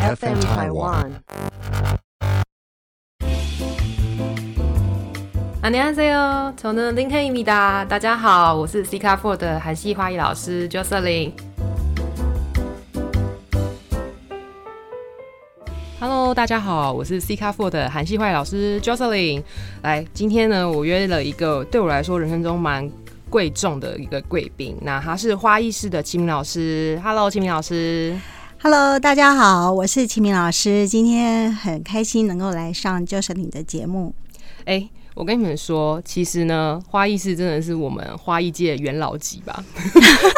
FM Taiwan。 안녕하세요，저는林黑米达。大家好，我是 C 卡 Four 的韩系花艺老师 Jocelyn。Hello，大家好，我是 C 卡 Four 的韩系花艺老师 Jocelyn。来，今天呢，我约了一个对我来说人生中蛮贵重的一个贵宾，那他是花艺室的齐明老师。Hello，齐明老师。 Hello，大家好，我是齐明老师，今天很开心能够来上就是你的节目。哎、我跟你们说，其实呢，花艺师真的是我们花艺界元老级吧。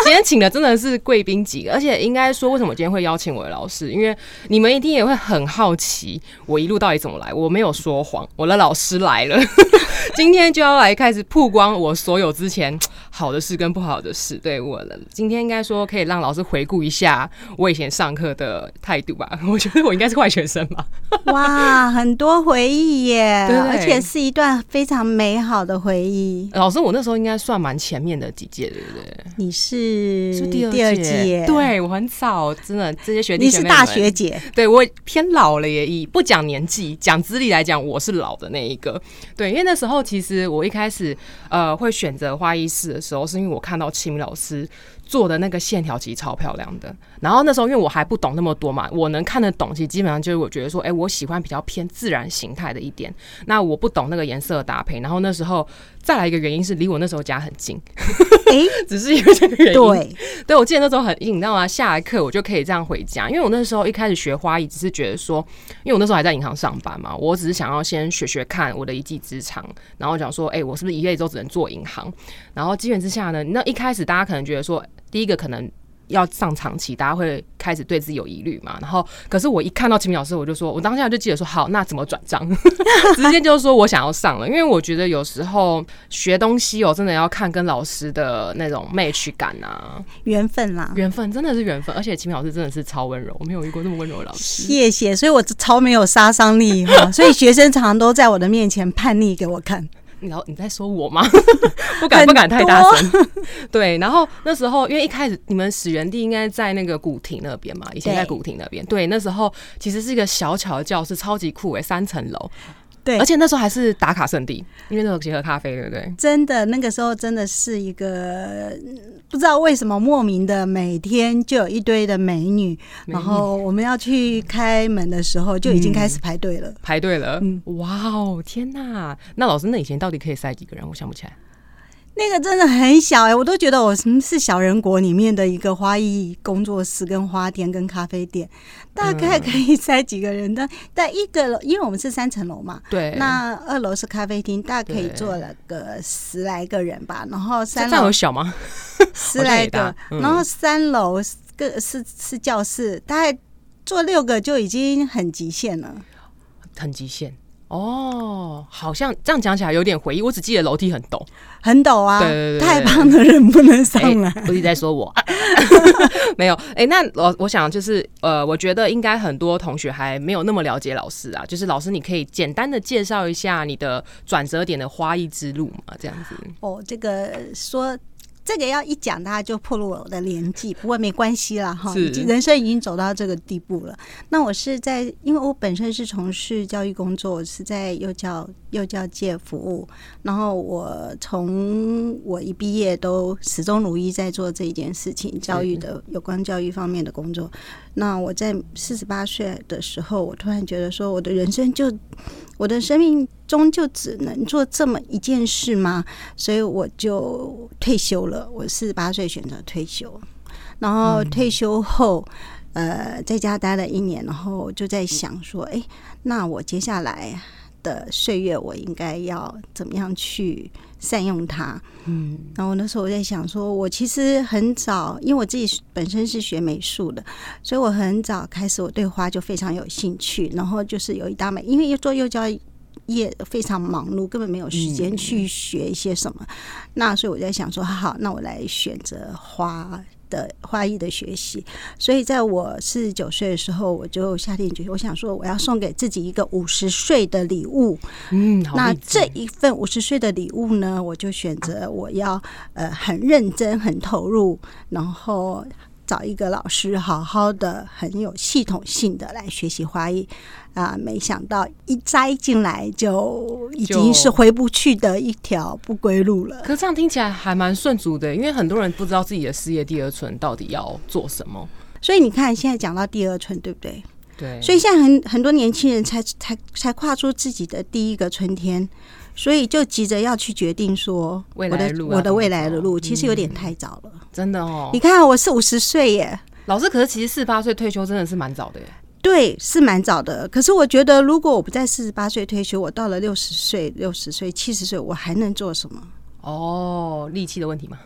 今天请的真的是贵宾级，而且应该说，为什么今天会邀请我的老师？因为你们一定也会很好奇，我一路到底怎么来。我没有说谎，我的老师来了，今天就要来开始曝光我所有之前好的事跟不好的事。对我了，今天应该说可以让老师回顾一下我以前上课的态度吧。我觉得我应该是坏学生吧。哇，很多回忆耶，对而且是一段非常美好的回忆。老师，我那时候应该算蛮前面的几届，对不对？你是是第二第二届，届，，对我很早，真的这些学弟你是大学姐，对我偏老了也以不讲年纪，讲资历来讲，我是老的那一个。对，因为那时候其实我一开始呃会选择花艺室的时候，是因为我看到清明老师做的那个线条其实超漂亮的。然后那时候因为我还不懂那么多嘛，我能看得懂，其实基本上就是我觉得说，哎、我喜欢比较偏自然形态的一点。那我不懂那个颜色的搭配，然后那时候再来一个原因是离我那时候家很近，哎，只是因为这个原因。对，对，我记得那时候很硬，你知道吗？下一课我就可以这样回家，因为我那时候一开始学花艺，只是觉得说，因为我那时候还在银行上班嘛，我只是想要先学学看我的一技之长，然后讲说，哎、我是不是一辈子都只能做银行？然后机缘之下呢，那一开始大家可能觉得说，第一个可能。要上长期，大家会开始对自己有疑虑嘛。然后，可是我一看到秦明老师，我就说，我当下就记得说，好，那怎么转账？直接就说我想要上了，因为我觉得有时候学东西哦，真的要看跟老师的那种 match 感啊。缘分啦。缘分真的是缘分，而且秦明老师真的是超温柔，我没有遇过那么温柔的老师。谢谢，所以我超没有杀伤力哈，所以学生常常都在我的面前叛逆给我看。你要你在说我吗？不敢不敢太大声。对，然后那时候因为一开始你们始源地应该在那个古亭那边嘛，以前在古亭那边。对，那时候其实是一个小巧的教室，超级酷诶，三层楼，对而，且那时候还是打卡圣地，因为那时候结合咖啡，对不对？真的那个时候真的是一个嗯不知道为什么莫名的每天就有一堆的美女，美女然后我们要去开门的时候就已经开始排队了。排队了，嗯哇哦，天哪！那老师，那以前到底可以塞几个人？我想不起来。那个真的很小哎、我都觉得我是小人国里面的一个花艺工作室、跟花店、跟咖啡店，大概可以塞几个人的但一个楼，因为我们是三层楼嘛，对，那二楼是咖啡厅，大概可以坐了个十来个人吧。然后这三楼小吗？十来个然后三楼个是是教室，大概坐六个就已经很极限了。很极限哦，好像这样讲起来有点回忆，我只记得楼梯很陡。很陡啊，对对对对太胖的人不能上来。哎不是在说我，没有。哎、那我我想就是呃，我觉得应该很多同学还没有那么了解老师啊，就是老师你可以简单的介绍一下你的转折点的花艺之路嘛，这样子。哦，这个说这个要一讲，大家就破露我的年纪，不过没关系啦，哈，人生已经走到这个地步了。那我是在，因为我本身是从事教育工作，我是在幼教幼教界服务，然后我从我一毕业都始终如一在做这一件事情，教育的有关教育方面的工作。那我在四十八岁的时候，我突然觉得说，我的人生就我的生命中就只能做这么一件事吗？所以我就退休了。我四十八岁选择退休，然后退休后，呃，在家待了一年，然后就在想说，哎、那我接下来的岁月，我应该要怎么样去善用它？嗯，然后那时候我在想说，我其实很早，因为我自己本身是学美术的，所以我很早开始我对花就非常有兴趣。然后就是有一大美，因为又做幼教业非常忙碌，根本没有时间去学一些什么。那所以我在想说，好，那我来选择花。的花艺的学习，所以在我四十九岁的时候，我就下定决心，我想说我要送给自己一个五十岁的礼物。嗯，那这一份五十岁的礼物呢，我就选择我要呃很认真、很投入，然后。找一个老师，好好的、很有系统性的来学习花艺啊。没想到一栽进来，就已经是回不去的一条不归路了。可这样听起来还蛮顺足的，因为很多人不知道自己的事业第二春到底要做什么。所以你看，现在讲到第二春，对不对？对，所以现在很很多年轻人才才才跨出自己的第一个春天，所以就急着要去决定说未我的路要我的未来的路，其实有点太早了。真的哦你。看，我是五十岁耶，老师，可是其实四十八岁退休真的是蛮早的耶。对，是蛮早的。可是我觉得，如果我不在四十八岁退休，我到了六十岁、六十岁、七十岁，我还能做什么？哦，力气的问题嘛，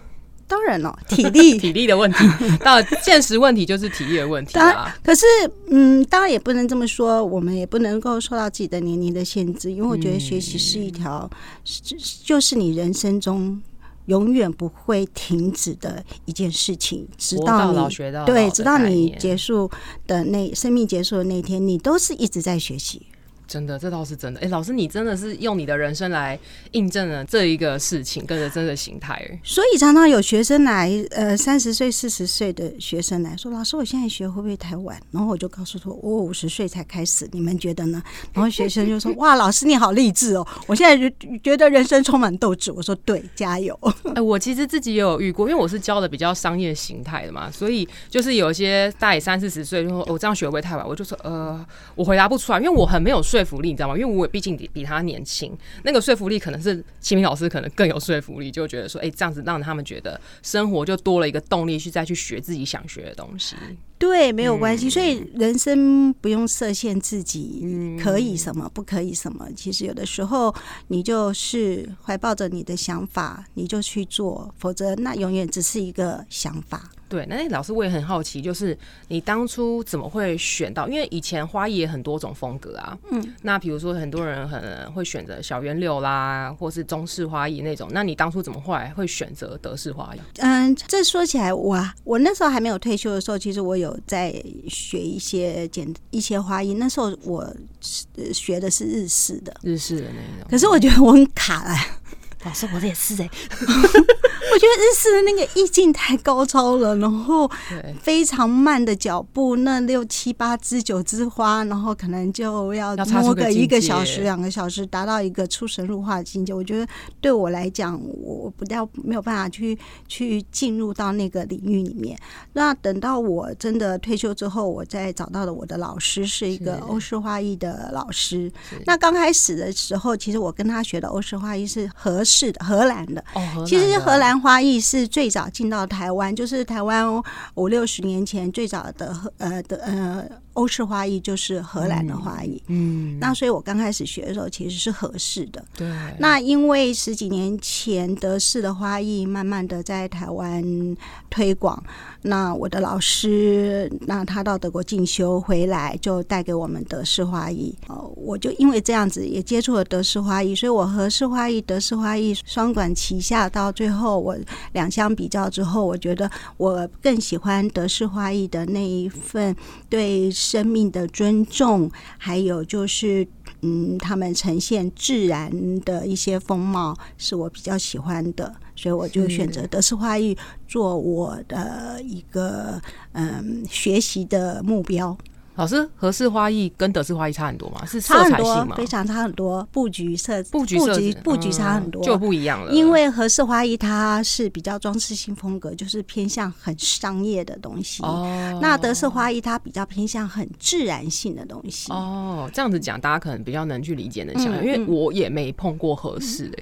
当然了，体力。体力的问题，到现实问题就是体力的问题当然。可是，嗯，当然也不能这么说，我们也不能够受到自己的年龄的限制，因为我觉得学习是一条，是就是你人生中永远不会停止的一件事情，直到你老学到对，直到你结束的那生命结束的那一天，你都是一直在学习。真的，这倒是真的。哎、老师，你真的是用你的人生来印证了这一个事情，跟着真的形态。哎所以常常有学生来，呃，三十岁、四十岁的学生来说：“老师，我现在学会不会太晚？”然后我就告诉他：“我五十岁才开始，你们觉得呢？”然后学生就说：“ 哇，老师你好励志哦！我现在就觉得人生充满斗志。”我说：“对，加油。哎、我其实自己也有遇过，因为我是教的比较商业形态的嘛，所以就是有一些大概三四十岁就说，我、这样学会不会太晚？我就说，呃，我回答不出来，因为我很没有说说服力，你知道吗？因为我毕竟比比他年轻，那个说服力可能是齐明老师可能更有说服力，就觉得说，哎、这样子让他们觉得生活就多了一个动力去再去学自己想学的东西。”对，没有关系。所以人生不用设限自己可以什么，不可以什么。其实有的时候你就是怀抱着你的想法，你就去做，否则那永远只是一个想法。对，那那老师我也很好奇，就是你当初怎么会选到？因为以前花艺也很多种风格啊，嗯，那比如说很多人很会选择小圆柳啦，或是中式花艺那种，那你当初怎么后来会选择德式花艺？嗯，这说起来，我我那时候还没有退休的时候，其实我有在学一些简一些花艺。那时候我呃学的是日式的，日式的那种。可是我觉得我很卡哎、老师，我这也是哎、我觉得日式的那个意境太高超了，然后，非常慢的脚步，那六七八枝九枝花，然后可能就要摸个一个小时、两个小时，达到一个出神入化的境界。我觉得对我来讲，我不要没有办法去去进入到那个领域里面。那等到我真的退休之后，我再找到了我的老师，是一个欧式花艺的老师。那刚开始的时候，其实我跟他学的欧式花艺是合适的，荷兰的。其实的荷兰花艺是最早进到台湾，就是台湾五六十年前最早的呃的呃欧式花艺就是荷兰的花艺。嗯，那所以我刚开始学的时候其实是合适的。对，那因为十几年前德式的花艺慢慢的在台湾推广，那我的老师那他到德国进修回来，就带给我们德式花艺。哦，我就因为这样子也接触了德式花艺，所以我和式花艺、德式花艺双管齐下，到最后我两相比较之后，我觉得我更喜欢德式花艺的那一份对生命的尊重，还有就是。嗯，他们呈现自然的一些风貌是我比较喜欢的，所以我就选择德式花艺做我的一个嗯学习的目标。老师，荷式花艺跟德式花艺差很多吗？是差很多色彩性，吗？非常差很多，布局设布局布局布局差很多，嗯就不一样了。因为和式花艺它是比较装饰性风格，就是偏向很商业的东西。哦，那德式花艺它比较偏向很自然性的东西。哦，这样子讲，大家可能比较能去理解、能想因为我也没碰过合适的、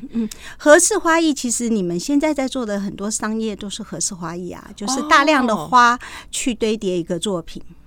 和式花艺其实你们现在在做的很多商业都是和式花艺啊，就是大量的花去堆叠一个作品，哦，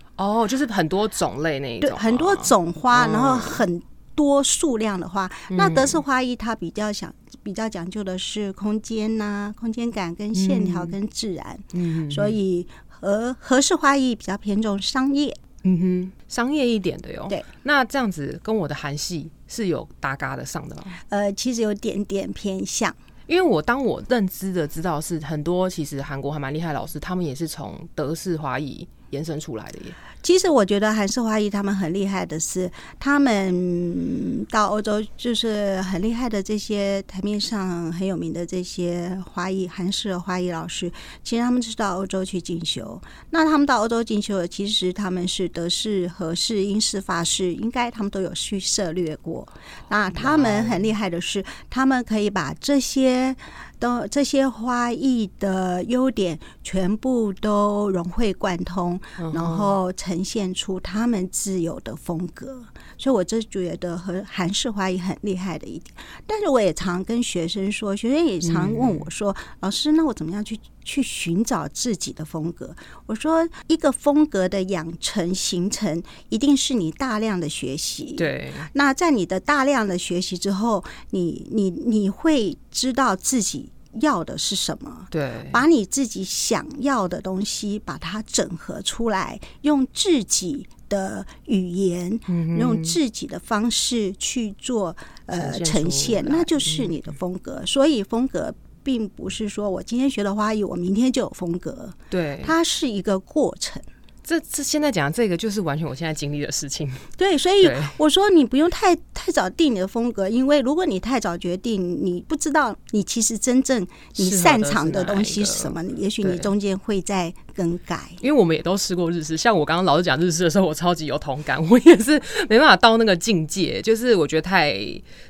就是很多种类那一，种啊，很多种花，嗯然后很多数量的花。那德式花艺它比较想比较讲究的是空间呐、空间感跟线条跟自然，嗯，所以和和式花艺比较偏重商业。嗯哼，商业一点的哟。对，那这样子跟我的韩系是有搭嘎的上的吗？呃，其实有点点偏向。因为我当我认知的知道是很多，其实韩国还蛮厉害的老师，他们也是从德式花艺延伸出来的耶。其实我觉得韩式花艺他们很厉害的是，他们到欧洲就是很厉害的这些台面上很有名的这些花艺韩式花艺老师，其实他们是到欧洲去进修。那他们到欧洲进修，其实他们是德式、荷式、英式、法式，应该他们都有去涉略过。那他们很厉害的是，他们可以把这些。都这些花艺的优点全部都融会贯通，然后呈现出他们自有的风格。所以，我这觉得和韩式花艺很厉害的一点。但是，我也常跟学生说，学生也常问我说：“老师，那我怎么样去去寻找自己的风格？”我说：“一个风格的养成形成，一定是你大量的学习。对，那在你的大量的学习之后，你你你会知道自己。”要的是什么？对，把你自己想要的东西，把它整合出来，用自己的语言，用自己的方式去做呃呈现，那就是你的风格。所以风格并不是说我今天学了花艺，我明天就有风格。对，它是一个过程。这这现在讲这个就是完全我现在经历的事情。对，所以我说你不用太太早定你的风格，因为如果你太早决定，你不知道你其实真正你擅长的东西是什么，也许你中间会在更改。因为我们也都试过日式，像我刚刚老师讲日式的时候，我超级有同感，我也是没办法到那个境界，就是我觉得太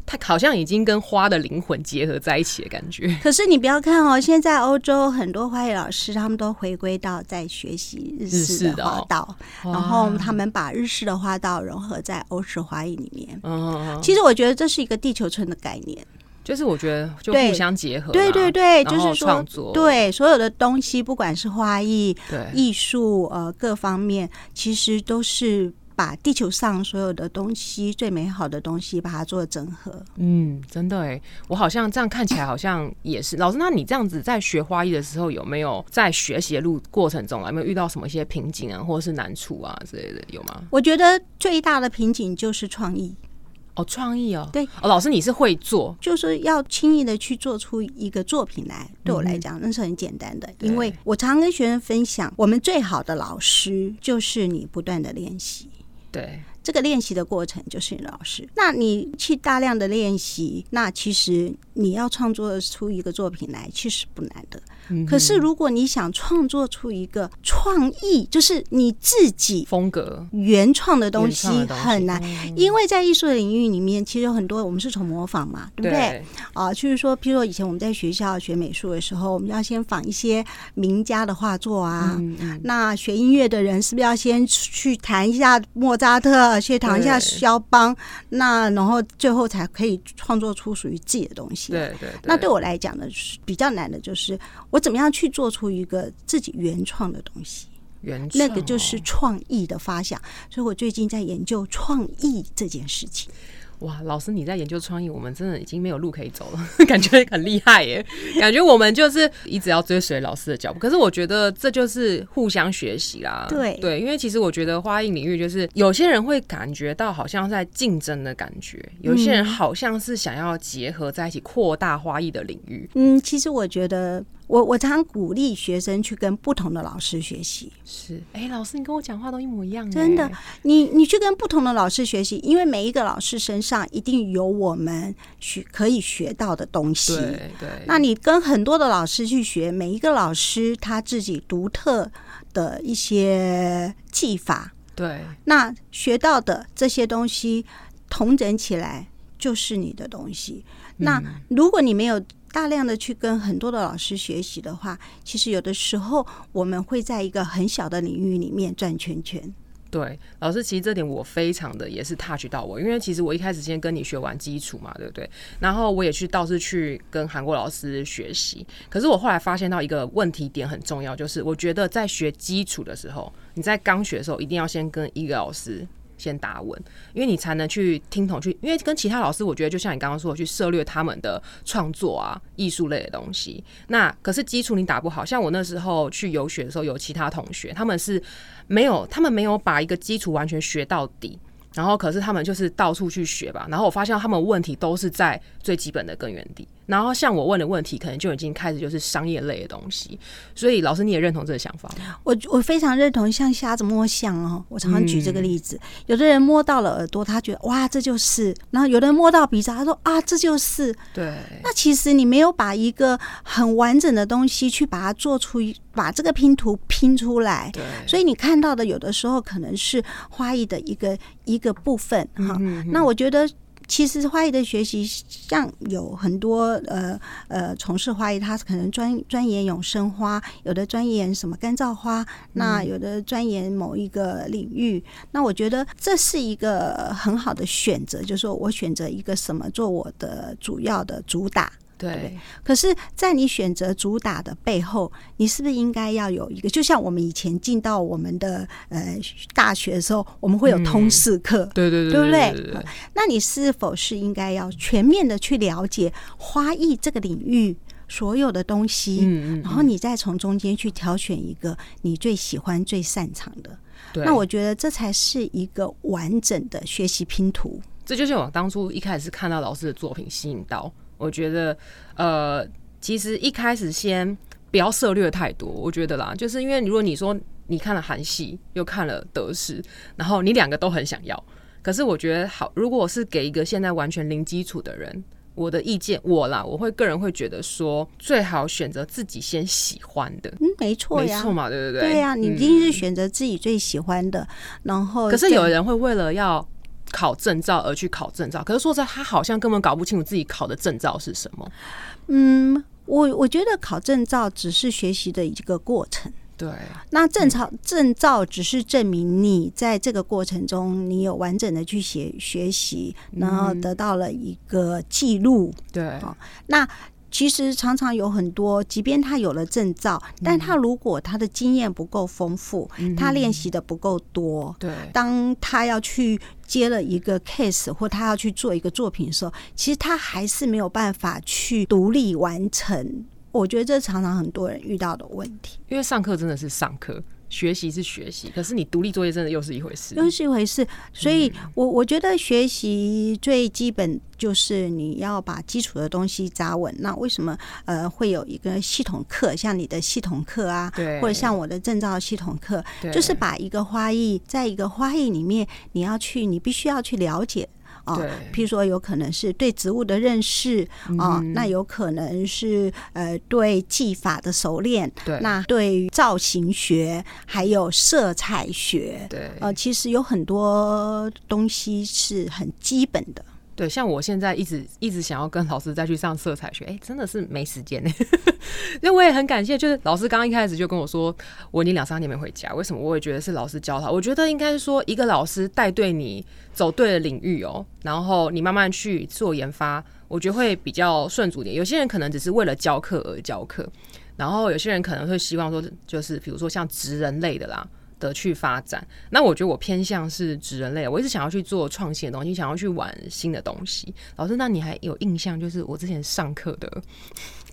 太好像已经跟花的灵魂结合在一起的感觉。可是你不要看哦，现在欧洲很多花艺老师他们都回归到在学习日式的。花道，然后他们把日式的花道融合在欧式花艺里面。嗯，其实我觉得这是一个地球村的概念，就是我觉得就互相结合，对对对，就是说，对所有的东西，不管是花艺、艺术，呃，各方面，其实都是。把地球上所有的东西最美好的东西，把它做整合。嗯，真的哎，我好像这样看起来好像也是老师。那你这样子在学花艺的时候，有没有在学习的路过程中，有没有遇到什么一些瓶颈啊，或者是难处啊之类的？有吗？我觉得最大的瓶颈就是创意。哦，创意哦，对。哦，老师你是会做，就是要轻易的去做出一个作品来。对我来讲，那是很简单的，因为我常跟学生分享，我们最好的老师就是你不断的练习。对，这个练习的过程就是你老师。那你去大量的练习，那其实你要创作出一个作品来，其实不难的。可是，如果你想创作出一个创意，就是你自己风格原创的东西，很难，因为在艺术的领域里面，其实有很多我们是从模仿嘛，对不对？啊，就是说，譬如说以前我们在学校学美术的时候，我们要先仿一些名家的画作啊。那学音乐的人是不是要先去弹一下莫扎特，去弹一下肖邦？那然后最后才可以创作出属于自己的东西。对对。那对我来讲呢，比较难的就是我。怎么样去做出一个自己原创的东西？原那个就是创意的发想，所以我最近在研究创意这件事情。哇，老师你在研究创意，我们真的已经没有路可以走了，感觉很厉害耶！感觉我们就是一直要追随老师的脚步。可是我觉得这就是互相学习啦。对对，因为其实我觉得花艺领域就是有些人会感觉到好像在竞争的感觉，有些人好像是想要结合在一起扩大花艺的领域。嗯，其实我觉得。我我常鼓励学生去跟不同的老师学习。是，哎，老师，你跟我讲话都一模一样。真的，你你去跟不同的老师学习，因为每一个老师身上一定有我们学可以学到的东西。对对。那你跟很多的老师去学，每一个老师他自己独特的一些技法。对。那学到的这些东西，统整起来就是你的东西。那如果你没有。大量的去跟很多的老师学习的话，其实有的时候我们会在一个很小的领域里面转圈圈。对，老师，其实这点我非常的也是 touch 到我，因为其实我一开始先跟你学完基础嘛，对不对？然后我也去倒是去跟韩国老师学习，可是我后来发现到一个问题点很重要，就是我觉得在学基础的时候，你在刚学的时候一定要先跟一个老师。先打稳，因为你才能去听懂去，因为跟其他老师，我觉得就像你刚刚说，去涉略他们的创作啊、艺术类的东西。那可是基础你打不好，像我那时候去游学的时候，有其他同学，他们是没有，他们没有把一个基础完全学到底。然后可是他们就是到处去学吧，然后我发现他们问题都是在最基本的根源地。然后像我问的问题，可能就已经开始就是商业类的东西。所以老师你也认同这个想法吗？我我非常认同，像瞎子摸象哦，我常常举这个例子。有的人摸到了耳朵，他觉得哇这就是；然后有的人摸到鼻子，他说啊这就是。对。那其实你没有把一个很完整的东西去把它做出，把这个拼图拼出来。对。所以你看到的有的时候可能是花艺的一个一个部分哈。那我觉得。其实花艺的学习，像有很多呃呃从事花艺，他可能专专研永生花，有的专研什么干燥花，那有的专研某一个领域。那我觉得这是一个很好的选择，就是说我选择一个什么做我的主要的主打。对，可是，在你选择主打的背后，你是不是应该要有一个？就像我们以前进到我们的呃大学的时候，我们会有通识课，对对对，对不对？那你是否是应该要全面的去了解花艺这个领域所有的东西？嗯嗯，然后你再从中间去挑选一个你最喜欢、最擅长的。那我觉得这才是一个完整的学习拼图。这就是我当初一开始是看到老师的作品吸引到。我觉得，呃，其实一开始先不要涉略太多。我觉得啦，就是因为如果你说你看了韩系，又看了德式，然后你两个都很想要，可是我觉得好，如果是给一个现在完全零基础的人，我的意见我啦，我会个人会觉得说，最好选择自己先喜欢的。嗯，没错呀，没错嘛，对不对？对呀，你一定是选择自己最喜欢的。然后，可是有人会为了要。考证照而去考证照，可是说实在，他好像根本搞不清楚自己考的证照是什么。嗯，我我觉得考证照只是学习的一个过程。对，那证照证照只是证明你在这个过程中，你有完整的去学学习，然后得到了一个记录。对，那。其实常常有很多，即便他有了证照，但他如果他的经验不够丰富，他练习的不够多，对，当他要去接了一个 case 或他要去做一个作品的时候，其实他还是没有办法去独立完成。我觉得这常常很多人遇到的问题，因为上课真的是上课。学习是学习，可是你独立作业真的又是一回事，又是一回事。所以，我我觉得学习最基本就是你要把基础的东西扎稳。那为什么呃会有一个系统课，像你的系统课啊，对，或者像我的证照系统课，就是把一个花艺，在一个花艺里面，你要去，你必须要去了解。啊，譬如说，有可能是对植物的认识啊，那有可能是呃对技法的熟练，对，那对造型学还有色彩学，对，呃，其实有很多东西是很基本的。对，像我现在一直一直想要跟老师再去上色彩学，哎，真的是没时间呢。因为我也很感谢，就是老师刚刚一开始就跟我说，我已经两三年没回家，为什么？我也觉得是老师教他。我觉得应该是说，一个老师带队你走对了领域哦，然后你慢慢去做研发，我觉得会比较顺足点。有些人可能只是为了教课而教课，然后有些人可能会希望说，就是比如说像职人类的啦。的去发展，那我觉得我偏向是指人类，我一直想要去做创新的东西，想要去玩新的东西。老师，那你还有印象，就是我之前上课的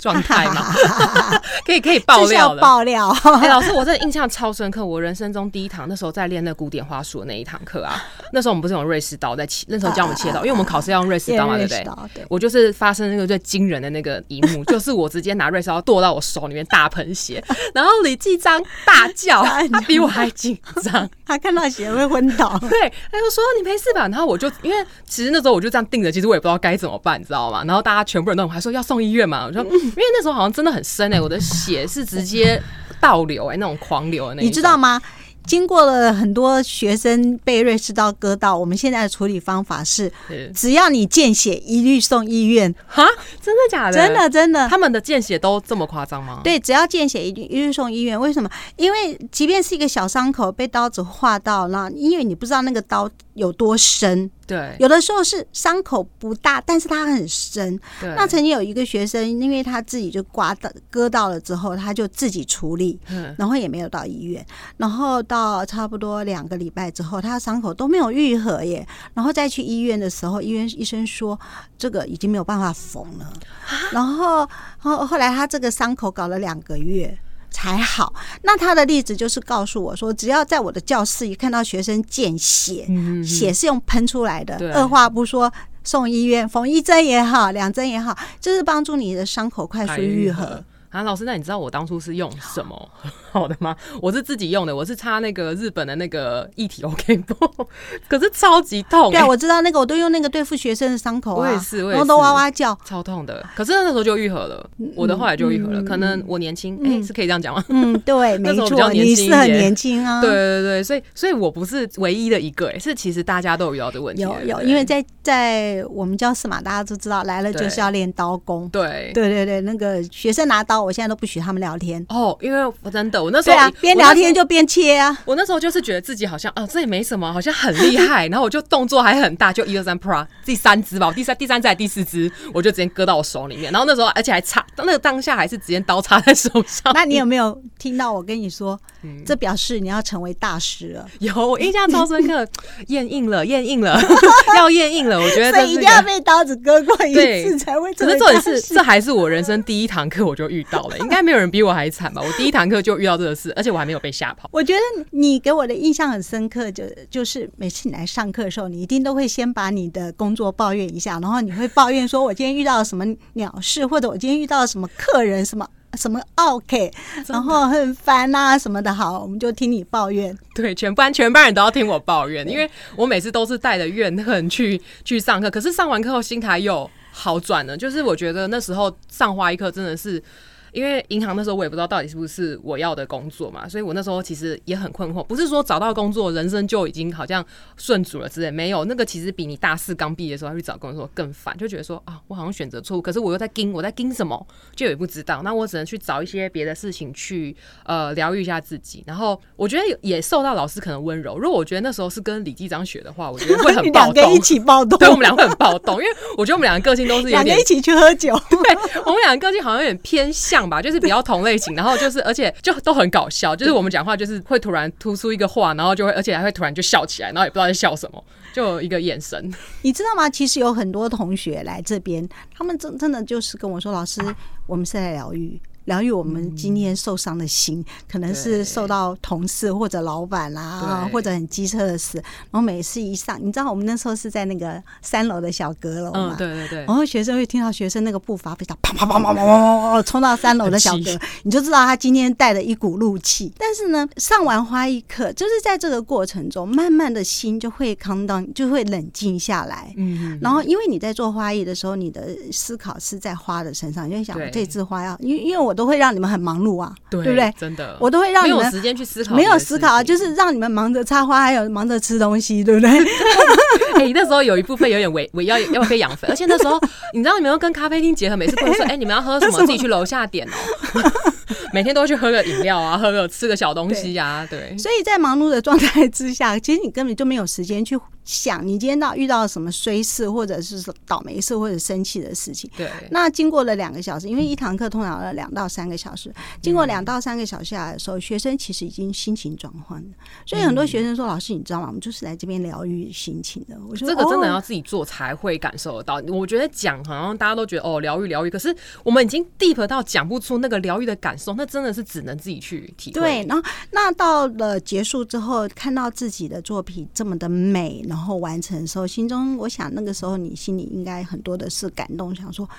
状态嘛？可以可以爆料了，爆料。哎，老师，我真的印象超深刻，我人生中第一堂，那时候在练那古典花束的那一堂课啊，那时候我们不是用瑞士刀在切，那时候教我们切刀，因为我们考试要用瑞士刀嘛，对不对？我就是发生那个最惊人的那个一幕，就是我直接拿瑞士刀剁到我手里面大喷血，然后李继章大叫，他比我还。紧张，他看到血会昏倒。对，他就说你没事吧？然后我就因为其实那时候我就这样定着，其实我也不知道该怎么办，你知道吗？然后大家全部人都还说要送医院嘛。我说，因为那时候好像真的很深哎，我的血是直接倒流哎，那种狂流的那。你知道吗？经过了很多学生被瑞士刀割到，我们现在的处理方法是，只要你见血，一律送医院。哈，真的假的？真的真的。他们的见血都这么夸张吗？对，只要见血，一律一律送医院。为什么？因为即便是一个小伤口，被刀子划到，那因为你不知道那个刀有多深。对，有的时候是伤口不大，但是它很深。对，那曾经有一个学生，因为他自己就刮到割到了之后，他就自己处理，然后也没有到医院，然后到差不多两个礼拜之后，他伤口都没有愈合耶，然后再去医院的时候，医院医生说这个已经没有办法缝了，然后后后来他这个伤口搞了两个月。才好。那他的例子就是告诉我说，只要在我的教室一看到学生见血，血是用喷出来的，二话不说，送医院，缝一针也好，两针也好，就是帮助你的伤口快速愈合。啊，老师，那你知道我当初是用什么 好的吗？我是自己用的，我是擦那个日本的那个一体 OK 绷，可是超级痛。对，我知道那个，我都用那个对付学生的伤口啊，我也是，我也是都哇哇叫，超痛的。可是那时候就愈合了，我的后来就愈合了。可能我年轻，哎，是可以这样讲吗？嗯，对，没错，你是很年轻啊。对对对，所以所以我不是唯一的一个，哎，是其实大家都有遇到的问题。有有，因为在在我们教室嘛，大家都知道来了就是要练刀工。对对对对，那个学生拿刀，我现在都不许他们。聊天哦，因为我真的，我那时候啊，边聊天就边切啊。我那时候就是觉得自己好像啊，这也没什么，好像很厉害。然后我就动作还很大，就一二三，pro 第三只吧，第三第三只还第四只，我就直接割到我手里面。然后那时候而且还插，那个当下还是直接刀插在手上。那你有没有听到我跟你说？这表示你要成为大师了。有，我印象超深刻，验印了，验印了，要验印了。我觉得一定要被刀子割过一次才会。可是重点是，这还是我人生第一堂课，我就遇到了。应该没有人比我还惨吧？我第一堂课就遇到这个事，而且我还没有被吓跑。我觉得你给我的印象很深刻，就就是每次你来上课的时候，你一定都会先把你的工作抱怨一下，然后你会抱怨说：“我今天遇到了什么鸟事，或者我今天遇到了什么客人，什么。”什么 OK，然后很烦啊什么的，好，我们就听你抱怨。对，全班全班人都要听我抱怨，因为我每次都是带着怨恨去去上课，可是上完课后心态又好转了。就是我觉得那时候上花一课真的是。因为银行那时候我也不知道到底是不是我要的工作嘛，所以我那时候其实也很困惑。不是说找到工作人生就已经好像顺主了之类，没有那个其实比你大四刚毕业的时候要去找工作更烦，就觉得说啊，我好像选择错误，可是我又在盯，我在盯什么，就也不知道。那我只能去找一些别的事情去呃疗愈一下自己。然后我觉得也受到老师可能温柔。如果我觉得那时候是跟李继章学的话，我觉得会很暴动，一起暴动，对我们两个很暴动，因为我觉得我们两个个性都是有点一起去喝酒，对我们两个个性好像有点偏向吧，就是比较同。类型，然后就是，而且就都很搞笑，就是我们讲话就是会突然突出一个话，然后就会，而且还会突然就笑起来，然后也不知道在笑什么，就有一个眼神。你知道吗？其实有很多同学来这边，他们真真的就是跟我说，老师，我们是来疗愈。疗愈我们今天受伤的心，可能是受到同事或者老板啦，或者很机车的事。然后每次一上，你知道我们那时候是在那个三楼的小阁楼嘛？对对对。然后学生会听到学生那个步伐非常啪啪啪啪啪啪啪冲到三楼的小阁，你就知道他今天带了一股怒气。但是呢，上完花艺课，就是在这个过程中，慢慢的心就会康当，就会冷静下来。嗯。然后，因为你在做花艺的时候，你的思考是在花的身上，你就想这支花要，因为因为我。都会让你们很忙碌啊，对不对？真的，我都会让你们没有时间去思考，没有思考啊，就是让你们忙着插花，还有忙着吃东西，对不对？哎，那时候有一部分有点围围要要被养肥，而且那时候你知道你们要跟咖啡厅结合，每次不能说 哎，你们要喝什么，自己去楼下点哦。每天都去喝个饮料啊，喝个吃个小东西呀，对。所以在忙碌的状态之下，其实你根本就没有时间去想你今天到遇到了什么衰事，或者是倒霉事，或者生气的事情。对。那经过了两个小时，因为一堂课通常要两到三个小时，经过两到三个小时下来的时候，学生其实已经心情转换了。所以很多学生说：“老师，你知道吗？我们就是来这边疗愈心情的。”我说：“这个真的要自己做才会感受得到。”我觉得讲好像大家都觉得哦，疗愈疗愈，可是我们已经 deep 到讲不出那个疗愈的感受，那真的是。只能自己去体会。对，然后那到了结束之后，看到自己的作品这么的美，然后完成的时候，心中我想那个时候你心里应该很多的是感动，想说。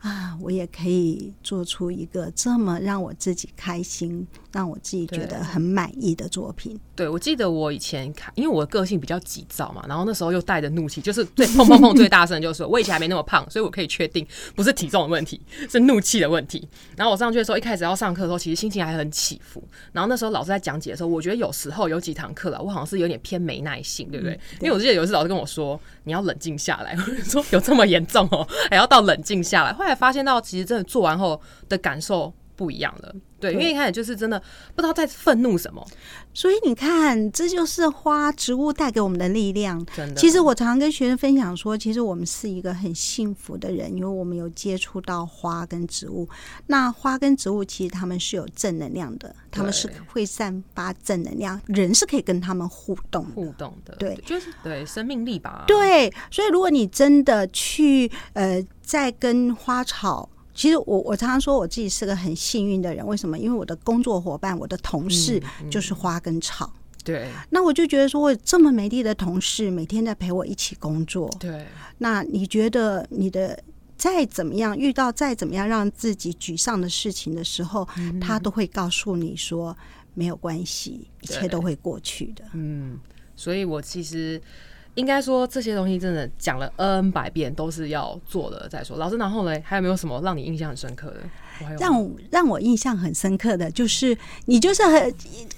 啊，我也可以做出一个这么让我自己开心、让我自己觉得很满意的作品。对，我记得我以前看，因为我的个性比较急躁嘛，然后那时候又带着怒气，就是最砰砰砰最大声，就是我以前还没那么胖，所以我可以确定不是体重的问题，是怒气的问题。然后我上去的时候，一开始要上课的时候，其实心情还很起伏。然后那时候老师在讲解的时候，我觉得有时候有几堂课了，我好像是有点偏没耐性，对不对？因为我记得有一次老师跟我说，你要冷静下来，我说有这么严重哦，还要到冷静下来。后来才发现到其实真的做完后的感受不一样了。对，因为一开始就是真的不知道在愤怒什么，所以你看，这就是花植物带给我们的力量。真的，其实我常常跟学生分享说，其实我们是一个很幸福的人，因为我们有接触到花跟植物。那花跟植物其实他们是有正能量的，他们是会散发正能量，人是可以跟他们互动互动的。对，就是对生命力吧。对，所以如果你真的去呃，在跟花草。其实我我常常说我自己是个很幸运的人，为什么？因为我的工作伙伴、我的同事就是花跟草。对那我就觉得说，我这么美丽的同事，每天在陪我一起工作。对那你觉得你的再怎么样，遇到再怎么样让自己沮丧的事情的时候，嗯他都会告诉你说没有关系，一切都会过去的。嗯，所以我其实应该说这些东西真的讲了 N 百遍，都是要做的再说。老师，然后嘞，还有没有什么让你印象很深刻的？让我让我印象很深刻的就是，你就是很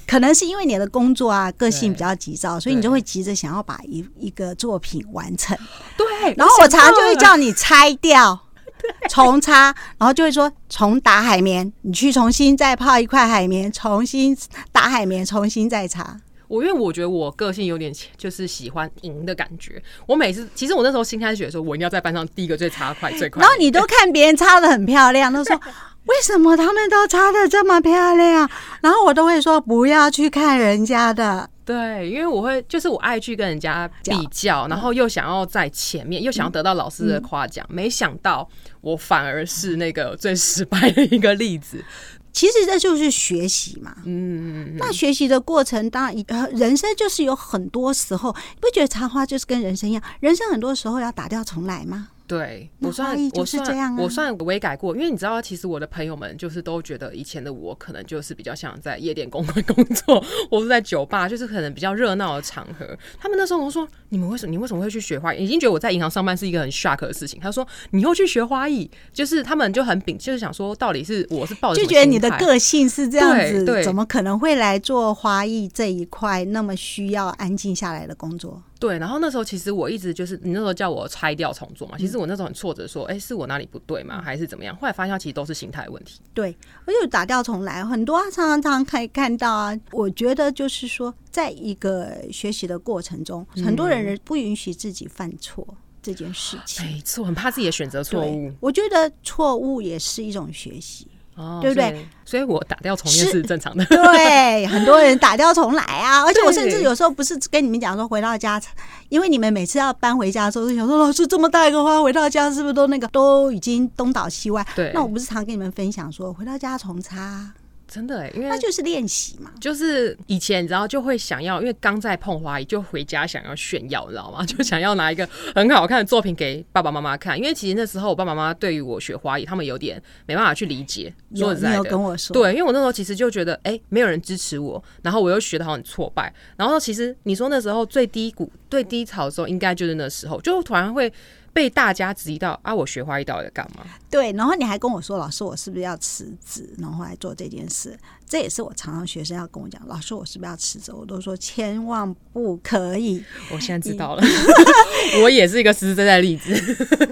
可能是因为你的工作啊，个性比较急躁，所以你就会急着想要把一一个作品完成。对，然后我常常就会叫。叫你拆掉。重擦，然后就会说重打海绵，你去重新再泡一块海绵，重新打海绵，重新再擦。我因为我觉得我个性有点就是喜欢赢的感觉。我每次其实我那时候新开学的时候，我一定要在班上第一个最擦快最快。然后你都看别人擦的很漂亮，都说 为什么他们都擦的这么漂亮？然后我都会说不要去看人家的，对，因为我会就是我爱去跟人家比较，然后又想要在前面，又想要得到老师的夸奖，没想到我反而是那个最失败的一个例子。其实这就是学习嘛。嗯，那学习的过程，当然人生就是有很多时候，你不觉得插花就是跟人生一样？人生很多时候要打掉重来吗？对我算我算是这样啊我算微改过，因为你知道，其实我的朋友们就是都觉得以前的我可能就是比较像在夜店公关工作，或是在酒吧，就是可能比较热闹的场合。他们那时候都说：“你们为什么你为什么会去学花艺？”已经觉得我在银行上班是一个很 shock 的事情。他说：“你又去学花艺？”就是他们就很秉，就是想说，到底是我是抱着就觉得你的个性是这样子，对对怎么可能会来做花艺这一块那么需要安静下来的工作？对，然后那时候其实我一直就是你那时候叫我拆掉重做嘛，嗯其实我那时候很挫折，说，哎、是我哪里不对吗？还是怎么样？后来发现其实都是心态问题。对，而且打掉重来，很多啊，常常常常可以看到啊。我觉得就是说，在一个学习的过程中，很多人不允许自己犯错这件事情。没错，很怕自己的选择错误，我觉得错误也是一种学习。哦，对不对所以？我打掉重练是是正常的。对，很多人打掉重来啊，而且我甚至有时候不是跟你们讲说回到家，因为你们每次要搬回家的时候，就想说老师这么大一个花回到家是不是都那个都已经东倒西歪？对那我不是常跟你们分享说回到家重擦，真的哎，因为那就是练习嘛。就是以前你知道就会想要，因为刚在碰花艺，就回家想要炫耀，你知道吗？就想要拿一个很好看的作品给爸爸妈妈看。因为其实那时候我爸爸妈妈对于我学花艺，他们有点没办法去理解。有你有说实在的，跟我说，对，因为我那时候其实就觉得，哎、没有人支持我，然后我又学的好很挫败，然后其实你说那时候最低谷、最低潮的时候，应该就是那时候，就突然会被大家质疑到啊，我学花艺到底在干嘛？对，然后你还跟我说，老师，我是不是要辞职，然后来做这件事？这也是我常常学生要跟我讲，老师，我是不是要辞职？我都说千万不可以。我现在知道了，我也是一个实实在在的例子。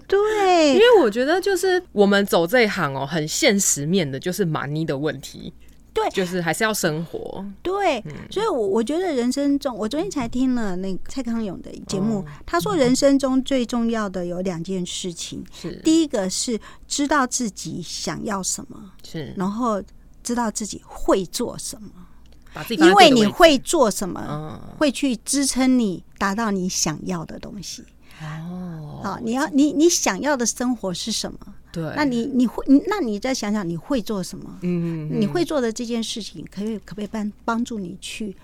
对因对，为我觉得就是我们走这一行哦，很现实面的，就是 money 的问题。对。就是还是要生活。对，所以我我觉得人生中，我昨天才听了那个蔡康永的节目，哦。他说人生中最重要的有两件事情，是。第一个是知道自己想要什么，是，然后知道自己会做什么，因为你会做什么，嗯，会去支撑你达到你想要的东西。哦，好，你要你你想要的生活是什么？对，那你你会，那你再想想你会做什么？嗯，嗯你会做的这件事情，可以可不可以帮帮助你去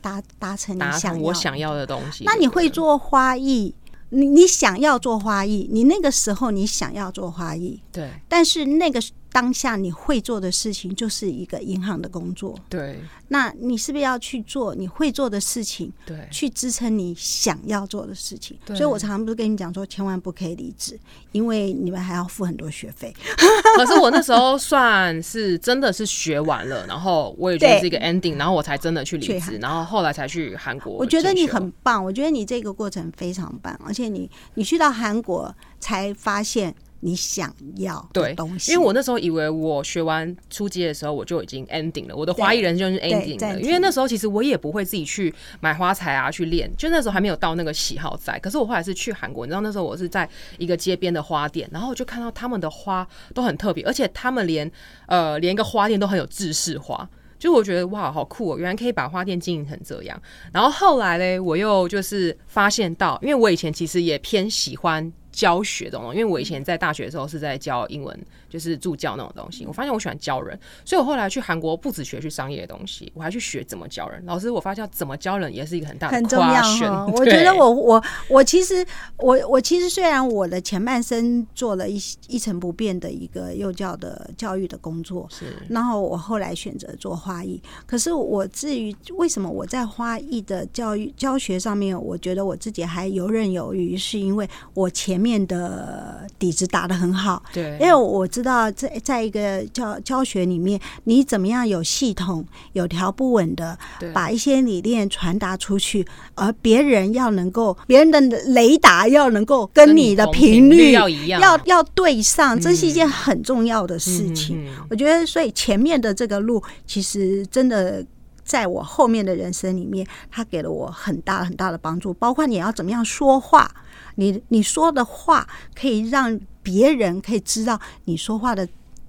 达达成你想要我想要的东西。那你会做花艺？你你想要做花艺，你那个时候你想要做花艺，对但是那个当下你会做的事情就是一个银行的工作，对那你是不是要去做你会做的事情，对去支撑你想要做的事情？对所以我常常不是跟你讲说，千万不可以离职，因为你们还要付很多学费。可是我那时候算是真的是学完了，然后我也觉得是一个 ending，然后我才真的去离职，然后后来才去韩国。我觉得你很棒，我觉得你这个过程非常棒，而且你你去到韩国才发现你想要的对东西，因为我那时候以为我学完初阶的时候我就已经 ending 了，我的花艺人生就是 ending 了。因为那时候其实我也不会自己去买花材啊去练，就那时候还没有到那个喜好在。可是我后来是去韩国，你知道那时候我是在一个街边的花店，然后我就看到他们的花都很特别，而且他们连呃连一个花店都很有制式化。就我觉得哇，好酷哦！原来可以把花店经营成这样。然后后来嘞，我又就是发现到，因为我以前其实也偏喜欢教学这种，因为我以前在大学的时候是在教英文，就是助教那种东西。我发现我喜欢教人，所以我后来去韩国不止学去商业的东西，我还去学怎么教人。老师，我发现怎么教人也是一个很大的很重要哈。我觉得我我我其实我我其实虽然我的前半生做了一一成不变的一个幼教的教育的工作，是，然后我后来选择做花艺。可是我至于为什么我在花艺的教育教学上面，我觉得我自己还游刃有余，是因为我前面的底子打得很好。对，因为我知道在在一个教教学里面，你怎么样有系统、有条不紊的把一些理念传达出去，而别人要能够，别人的雷达要能够跟你的频率要一样，要要对上，这是一件很重要的事情。我觉得，所以前面的这个路，其实真的。在我后面的人生里面，他给了我很大很大的帮助，包括你要怎么样说话，你你说的话可以让别人可以知道你说话的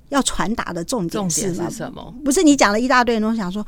要传达的重点是什么？不是你讲了一大堆，都想说，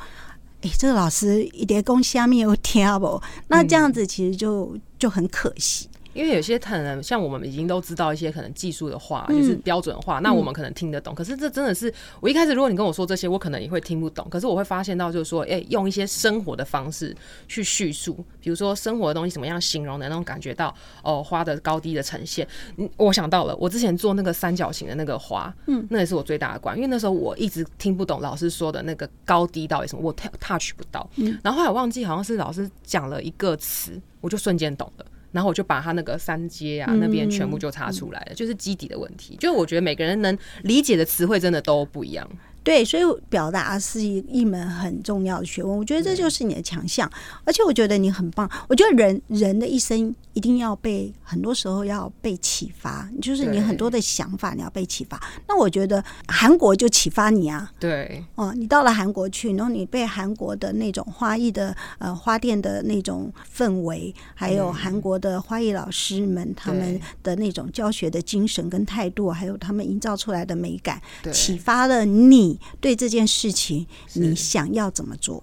哎，这个老师一点功下面有听不？那这样子其实就就很可惜。因为有些可能像我们已经都知道一些可能技术的话，就是标准化，那我们可能听得懂。可是这真的是我一开始，如果你跟我说这些，我可能也会听不懂。可是我会发现到，就是说，哎，用一些生活的方式去叙述，比如说生活的东西怎么样形容的那种感觉到哦，花的高低的呈现。嗯，我想到了，我之前做那个三角形的那个花，嗯，那也是我最大的关，因为那时候我一直听不懂老师说的那个高低到底什么，我 touch 不到。嗯，然后后来忘记好像是老师讲了一个词，我就瞬间懂了。然后我就把他那个三阶啊那边全部就查出来了，就是基底的问题。就我觉得每个人能理解的词汇真的都不一样。对，所以表达是一一门很重要的学问。我觉得这就是你的强项，而且我觉得你很棒。我觉得人人的一生一定要被很多时候要被启发，就是你很多的想法你要被启发。那我觉得韩国就启发你啊。对，哦，你到了韩国去，然后你被韩国的那种花艺的呃花店的那种氛围，还有韩国的花艺老师们他们的那种教学的精神跟态度，还有他们营造出来的美感，启发了你。对这件事情，你想要怎么做？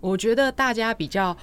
我觉得大家比较。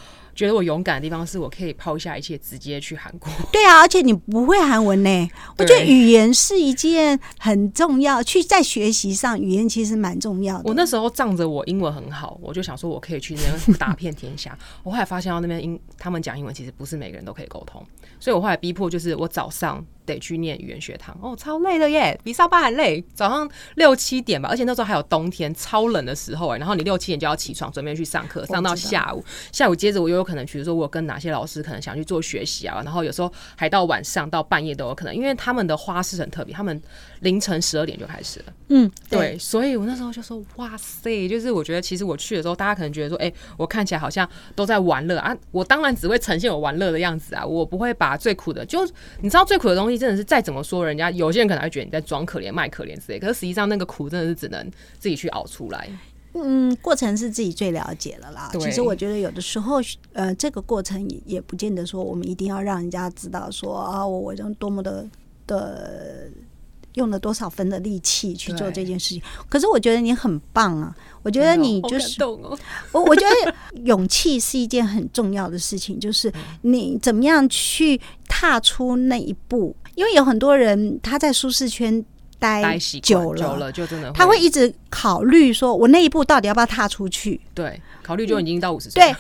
觉得我勇敢的地方是我可以抛下一切，直接去韩国。对啊，而且你不会韩文呢。我觉得语言是一件很重要，去在学习上，语言其实蛮重要的。我那时候仗着我英文很好，我就想说我可以去那边打遍天下。我后来发现到那边英他们讲英文其实不是每个人都可以沟通，所以我后来逼迫就是我早上得去念语言学堂。哦，超累的耶，比上班还累。早上六七点吧，而且那时候还有冬天，超冷的时候哎。然后你六七点就要起床准备去上课，上到下午，下午接着我又。有可能，比如说我跟哪些老师可能想去做学习啊，然后有时候还到晚上到半夜都有可能，因为他们的花式很特别，他们凌晨十二点就开始了。嗯，对，所以我那时候就说，哇塞，就是我觉得其实我去的时候，大家可能觉得说，哎，我看起来好像都在玩乐啊，我当然只会呈现我玩乐的样子啊，我不会把最苦的，就你知道最苦的东西真的是再怎么说，人家有些人可能会觉得你在装可怜卖可怜之类，可是实际上那个苦真的是只能自己去熬出来。嗯，过程是自己最了解了啦。其实我觉得有的时候，呃，这个过程也也不见得说我们一定要让人家知道说啊，我我用多么的的用了多少分的力气去做这件事情。可是我觉得你很棒啊！我觉得你就是我，我觉得勇气是一件很重要的事情，就是你怎么样去踏出那一步。因为有很多人他在舒适圈。待久了，久了就真的他会一直考虑说，我那一步到底要不要踏出去？对，考虑就已经到五十岁。对。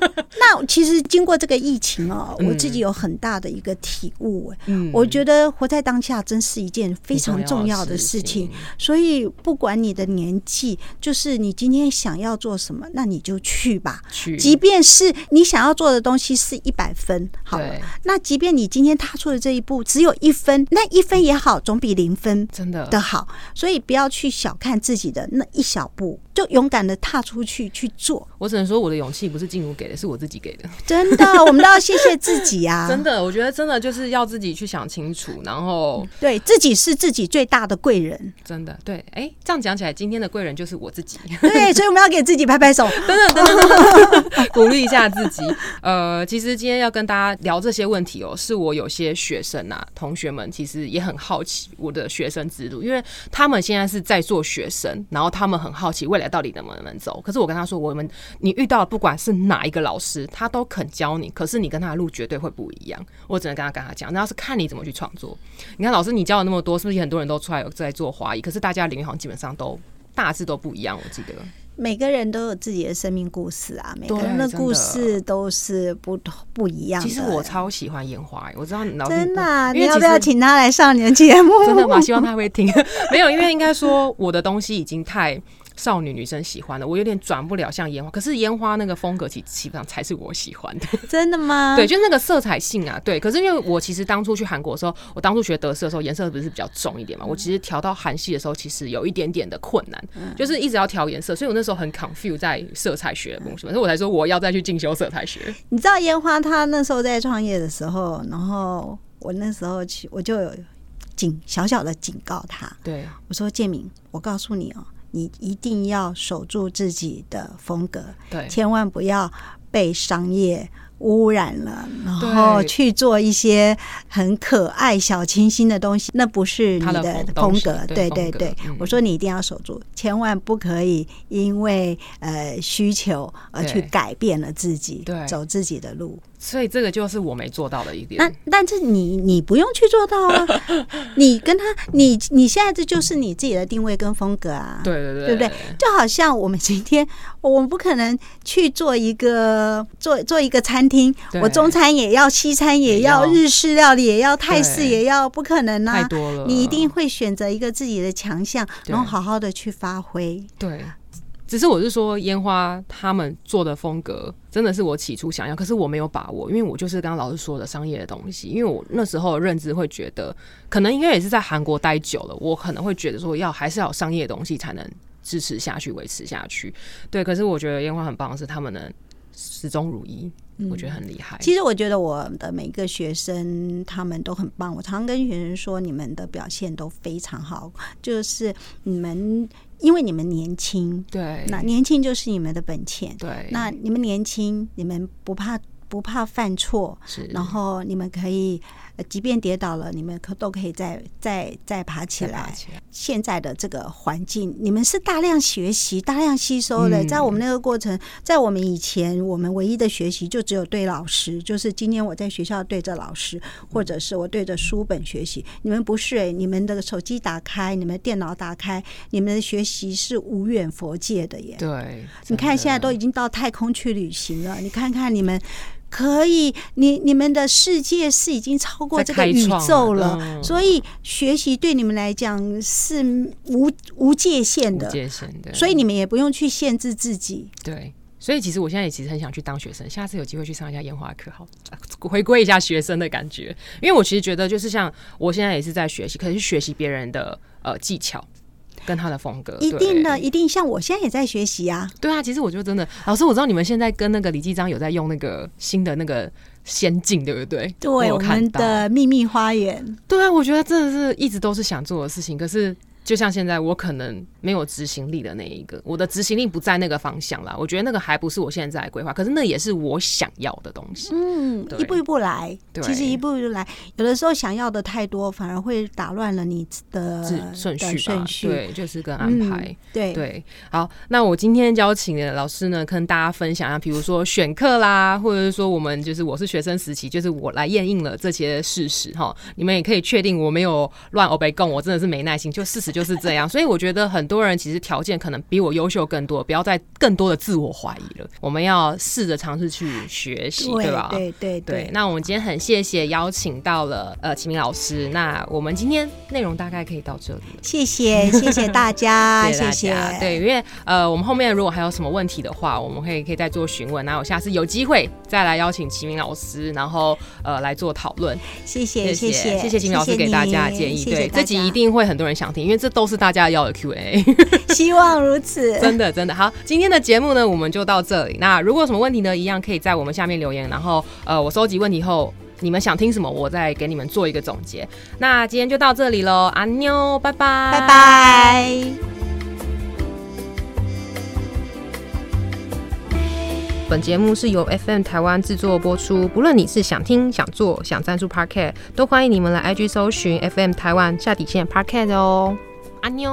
那其实经过这个疫情哦，我自己有很大的一个体悟。嗯，我觉得活在当下真是一件非常重要的事情。所以不管你的年纪，就是你今天想要做什么，那你就去吧。去，即便是你想要做的东西是一百分，好了，那即便你今天踏出的这一步只有一分，那一分也好，总比零分真的的好。所以不要去小看自己的那一小步。就勇敢的踏出去去做。我只能说，我的勇气不是静茹给的，是我自己给的。真的，我们都要谢谢自己啊！真的，我觉得真的就是要自己去想清楚，然后对自己是自己最大的贵人。真的，对，哎，这样讲起来，今天的贵人就是我自己。对，所以我们要给自己拍拍手，等等等等，鼓励一下自己。呃，其实今天要跟大家聊这些问题哦，是我有些学生啊，同学们其实也很好奇我的学生之路，因为他们现在是在做学生，然后他们很好奇未来。到底能不能走？可是我跟他说，我们你遇到不管是哪一个老师他都肯教你，可是你跟他的路绝对会不一样。我只能跟他跟他讲，那要是看你怎么去创作。你看老师你教了那么多，是不是很多人都出来有在做华裔？可是大家领域好像基本上都大致都不一样。我记得。每个人都有自己的生命故事啊，每个人的故事都是不不一样的。其实我超喜欢烟花，我知道你老真的，你要不要请他来上你的节目？真的吗？希望他会听。没有，因为应该说我的东西已经太。少女女生喜欢的，我有点转不了像烟花，可是烟花那个风格其基本上才是我喜欢的。真的吗？对，就那个色彩性啊，对。可是因为我其实当初去韩国的时候，我当初学德式的时候，颜色不是比较重一点嘛？我其实调到韩系的时候，其实有一点点的困难，就是一直要调颜色，所以我那时候很 confuse 在色彩学的东西，所以我才说我要再去进修色彩学。你知道烟花他那时候在创业的时候，然后我那时候去，我就有警小小的警告他，对我说建明，我告诉你哦。你一定要守住自己的风格，对，千万不要被商业污染了，然后去做一些很可爱、小清新的东西，那不是你的风格。对对对，我说你一定要守住，千万不可以因为呃需求而去改变了自己，走自己的路。所以这个就是我没做到的一点。那但是你你不用去做到啊，你跟他你你现在这就是你自己的定位跟风格啊。对对对，对不对？就好像我们今天我们不可能去做一个做做一个餐厅，我中餐也要，西餐也要，日式料理也要，泰式也要，不可能啊！太多了，你一定会选择一个自己的强项，然后好好的去发挥。对。只是我是说，烟花他们做的风格真的是我起初想要，可是我没有把握，因为我就是刚刚老师说的商业的东西。因为我那时候认知会觉得，可能应该也是在韩国待久了，我可能会觉得说，要还是要有商业的东西才能支持下去、维持下去。对，可是我觉得烟花很棒是，他们能始终如一，我觉得很厉害。其实我觉得我的每一个学生他们都很棒，我常跟学生说，你们的表现都非常好，就是你们。因为你们年轻，对，那年轻就是你们的本钱，对。那你们年轻，你们不怕不怕犯错，是，然后你们可以。即便跌倒了，你们可都可以再再再爬起来。现在的这个环境，你们是大量学习、大量吸收的。在我们那个过程，在我们以前，我们唯一的学习就只有对老师，就是今天我在学校对着老师，或者是我对着书本学习。你们不是诶，你们的手机打开，你们电脑打开，你们的学习是无远佛界的耶。对，你看现在都已经到太空去旅行了，你看看你们。可以，你你们的世界是已经超过这个宇宙了，所以学习对你们来讲是无无界限的，无界限的，所以你们也不用去限制自己。对，所以其实我现在也其实很想去当学生，下次有机会去上一下烟花课，好回归一下学生的感觉。因为我其实觉得，就是像我现在也是在学习，可是学习别人的呃技巧。跟他的风格，一定的，一定像我现在也在学习啊。对啊，其实我觉得真的，老师，我知道你们现在跟那个李继章有在用那个新的那个仙境，对不对？对，我们的秘密花园。对啊，我觉得真的是一直都是想做的事情，可是。就像现在，我可能没有执行力的那一个，我的执行力不在那个方向啦。我觉得那个还不是我现在规划，可是那也是我想要的东西。嗯，一步一步来，其实一步一步来，有的时候想要的太多，反而会打乱了你的顺序顺序。对，就是跟安排。对对，好，那我今天邀请的老师呢，跟大家分享一下，比如说选课啦，或者是说我们就是我是学生时期，就是我来验印了这些事实哈。你们也可以确定我没有乱欧贝贡，我真的是没耐心，就事实。就是这样，所以我觉得很多人其实条件可能比我优秀更多，不要再更多的自我怀疑了。我们要试着尝试去学习，对吧？对对对。那我们今天很谢谢邀请到了呃齐明老师。那我们今天内容大概可以到这里，谢谢 谢谢大家，谢谢。对，因为呃我们后面如果还有什么问题的话，我们可以可以再做询问，然后下次有机会再来邀请齐明老师，然后呃来做讨论。谢谢谢谢谢谢齐明老师给大家的建议，对，这集一定会很多人想听，因为这都是大家要的 Q&A，希望如此。真的，真的好。今天的节目呢，我们就到这里。那如果有什么问题呢，一样可以在我们下面留言。然后，呃，我收集问题后，你们想听什么，我再给你们做一个总结。那今天就到这里喽，阿妞，拜拜，拜拜。本节目是由 FM 台湾制作播出。不论你是想听、想做、想赞助 Parket，都欢迎你们来 IG 搜寻 FM 台湾下底线 Parket 哦。阿妞。